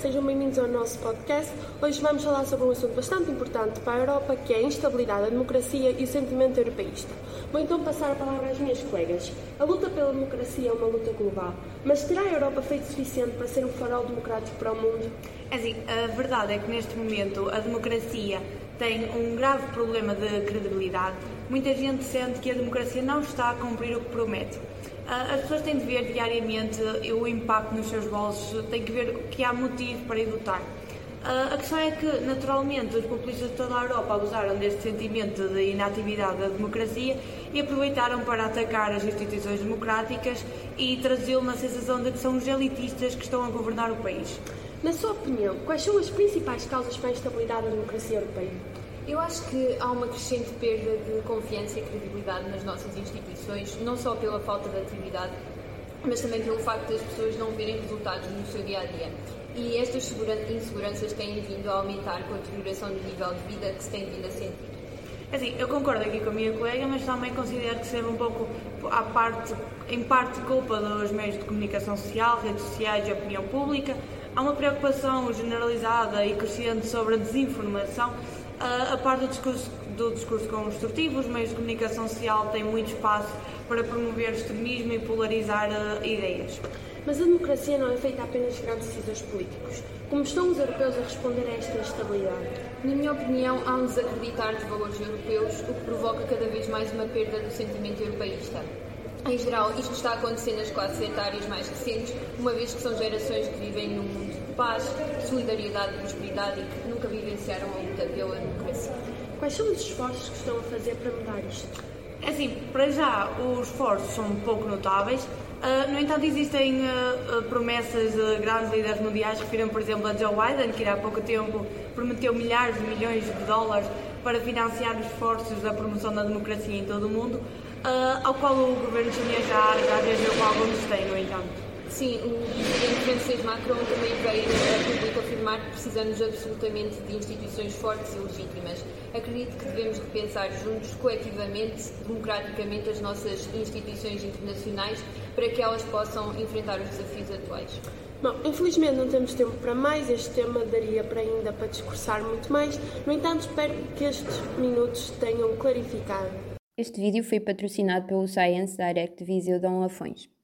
sejam bem-vindos ao nosso podcast. Hoje vamos falar sobre um assunto bastante importante para a Europa, que é a instabilidade, a democracia e o sentimento europeísta. Vou então passar a palavra às minhas colegas. A luta pela democracia é uma luta global, mas terá a Europa feito suficiente para ser um farol democrático para o mundo? É assim, a verdade é que neste momento a democracia tem um grave problema de credibilidade. Muita gente sente que a democracia não está a cumprir o que promete. Ah, as pessoas têm de ver diariamente o impacto nos seus bolsos, têm que ver que há motivo para ir votar. Ah, a questão é que, naturalmente, os populistas de toda a Europa abusaram deste sentimento de inatividade da democracia e aproveitaram para atacar as instituições democráticas e trazer uma sensação de que são os elitistas que estão a governar o país. Na sua opinião, quais são as principais causas para a instabilidade da democracia europeia? Eu acho que há uma crescente perda de confiança e credibilidade nas nossas instituições, não só pela falta de atividade, mas também pelo facto das pessoas não verem resultados no seu dia a dia. E estas inseguranças têm vindo a aumentar com a deterioração do nível de vida que se tem vindo a sentir. É assim, eu concordo aqui com a minha colega, mas também considero que seja um pouco, à parte, em parte, culpa dos meios de comunicação social, redes sociais e opinião pública. Há uma preocupação generalizada e crescente sobre a desinformação a, a parte do discurso, do discurso construtivo, os meios de comunicação social têm muito espaço para promover extremismo e polarizar uh, ideias. Mas a democracia não é feita apenas de grandes decisores políticos. Como estão os europeus a responder a esta instabilidade? Na minha opinião, há um desacreditar dos valores europeus, o que provoca cada vez mais uma perda do sentimento europeísta. Em geral, isto está acontecendo nas classes etárias mais recentes, uma vez que são gerações que vivem num mundo de paz, solidariedade e prosperidade e que nunca vivenciaram a luta pela democracia. Quais são os esforços que estão a fazer para mudar isto? É assim, para já os esforços são pouco notáveis. Uh, no entanto, existem uh, promessas de grandes líderes mundiais. Refiro, por exemplo, a Joe Biden, que há pouco tempo prometeu milhares de milhões de dólares para financiar os esforços da promoção da democracia em todo o mundo, uh, ao qual o governo chinês já, reagiu com algum desdém, no entanto. Sim, o presidente francês Macron também veio a público afirmar que precisamos absolutamente de instituições fortes e legítimas. Acredito que devemos repensar juntos, coletivamente, democraticamente, as nossas instituições internacionais para que elas possam enfrentar os desafios atuais. Bom, infelizmente não temos tempo para mais, este tema daria para ainda para discursar muito mais, no entanto espero que estes minutos tenham clarificado. Este vídeo foi patrocinado pelo Science Direct Viseu Dom Lafões.